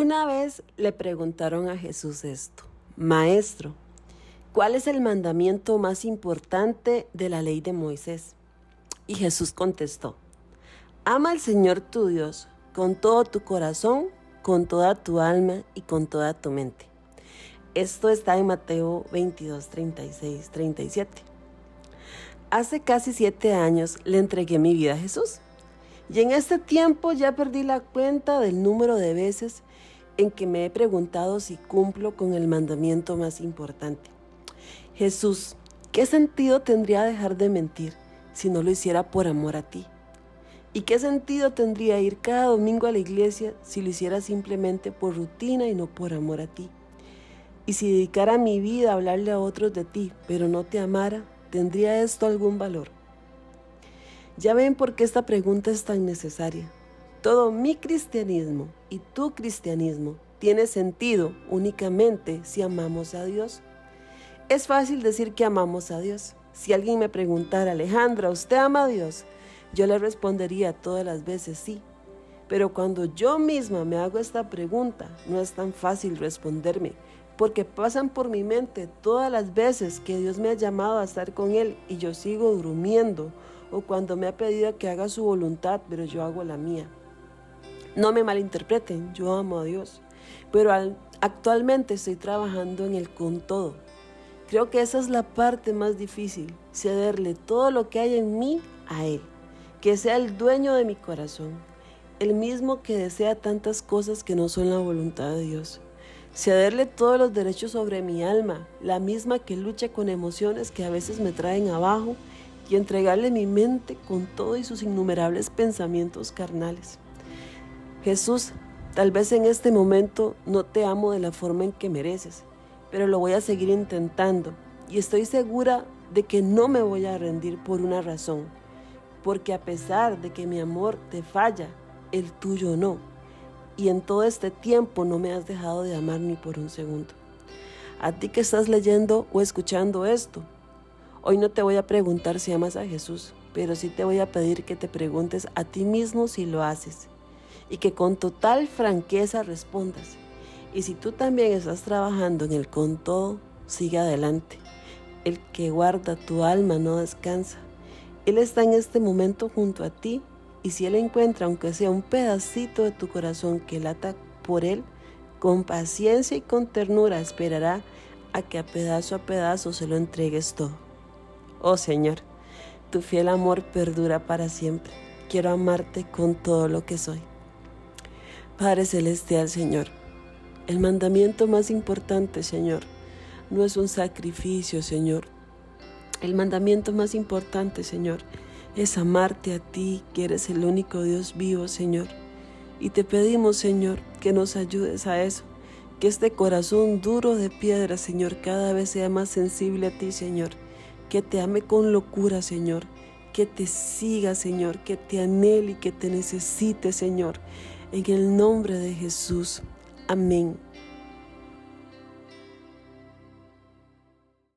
Una vez le preguntaron a Jesús esto, Maestro, ¿cuál es el mandamiento más importante de la ley de Moisés? Y Jesús contestó, Ama al Señor tu Dios con todo tu corazón, con toda tu alma y con toda tu mente. Esto está en Mateo 22, 36, 37. Hace casi siete años le entregué mi vida a Jesús. Y en este tiempo ya perdí la cuenta del número de veces en que me he preguntado si cumplo con el mandamiento más importante. Jesús, ¿qué sentido tendría dejar de mentir si no lo hiciera por amor a ti? ¿Y qué sentido tendría ir cada domingo a la iglesia si lo hiciera simplemente por rutina y no por amor a ti? Y si dedicara mi vida a hablarle a otros de ti, pero no te amara, ¿tendría esto algún valor? Ya ven por qué esta pregunta es tan necesaria. Todo mi cristianismo y tu cristianismo tiene sentido únicamente si amamos a Dios. Es fácil decir que amamos a Dios. Si alguien me preguntara, Alejandra, ¿usted ama a Dios? Yo le respondería todas las veces sí. Pero cuando yo misma me hago esta pregunta, no es tan fácil responderme, porque pasan por mi mente todas las veces que Dios me ha llamado a estar con Él y yo sigo durmiendo o cuando me ha pedido que haga su voluntad, pero yo hago la mía. No me malinterpreten, yo amo a Dios, pero actualmente estoy trabajando en el con todo. Creo que esa es la parte más difícil, cederle todo lo que hay en mí a Él, que sea el dueño de mi corazón, el mismo que desea tantas cosas que no son la voluntad de Dios. Cederle todos los derechos sobre mi alma, la misma que lucha con emociones que a veces me traen abajo y entregarle mi mente con todo y sus innumerables pensamientos carnales. Jesús, tal vez en este momento no te amo de la forma en que mereces, pero lo voy a seguir intentando y estoy segura de que no me voy a rendir por una razón, porque a pesar de que mi amor te falla, el tuyo no. Y en todo este tiempo no me has dejado de amar ni por un segundo. A ti que estás leyendo o escuchando esto, Hoy no te voy a preguntar si amas a Jesús, pero sí te voy a pedir que te preguntes a ti mismo si lo haces y que con total franqueza respondas. Y si tú también estás trabajando en el con todo, sigue adelante. El que guarda tu alma no descansa. Él está en este momento junto a ti y si Él encuentra, aunque sea un pedacito de tu corazón que lata por Él, con paciencia y con ternura esperará a que a pedazo a pedazo se lo entregues todo. Oh Señor, tu fiel amor perdura para siempre. Quiero amarte con todo lo que soy. Padre Celestial, Señor, el mandamiento más importante, Señor, no es un sacrificio, Señor. El mandamiento más importante, Señor, es amarte a ti, que eres el único Dios vivo, Señor. Y te pedimos, Señor, que nos ayudes a eso, que este corazón duro de piedra, Señor, cada vez sea más sensible a ti, Señor que te ame con locura, Señor, que te siga, Señor, que te anhele y que te necesite, Señor. En el nombre de Jesús. Amén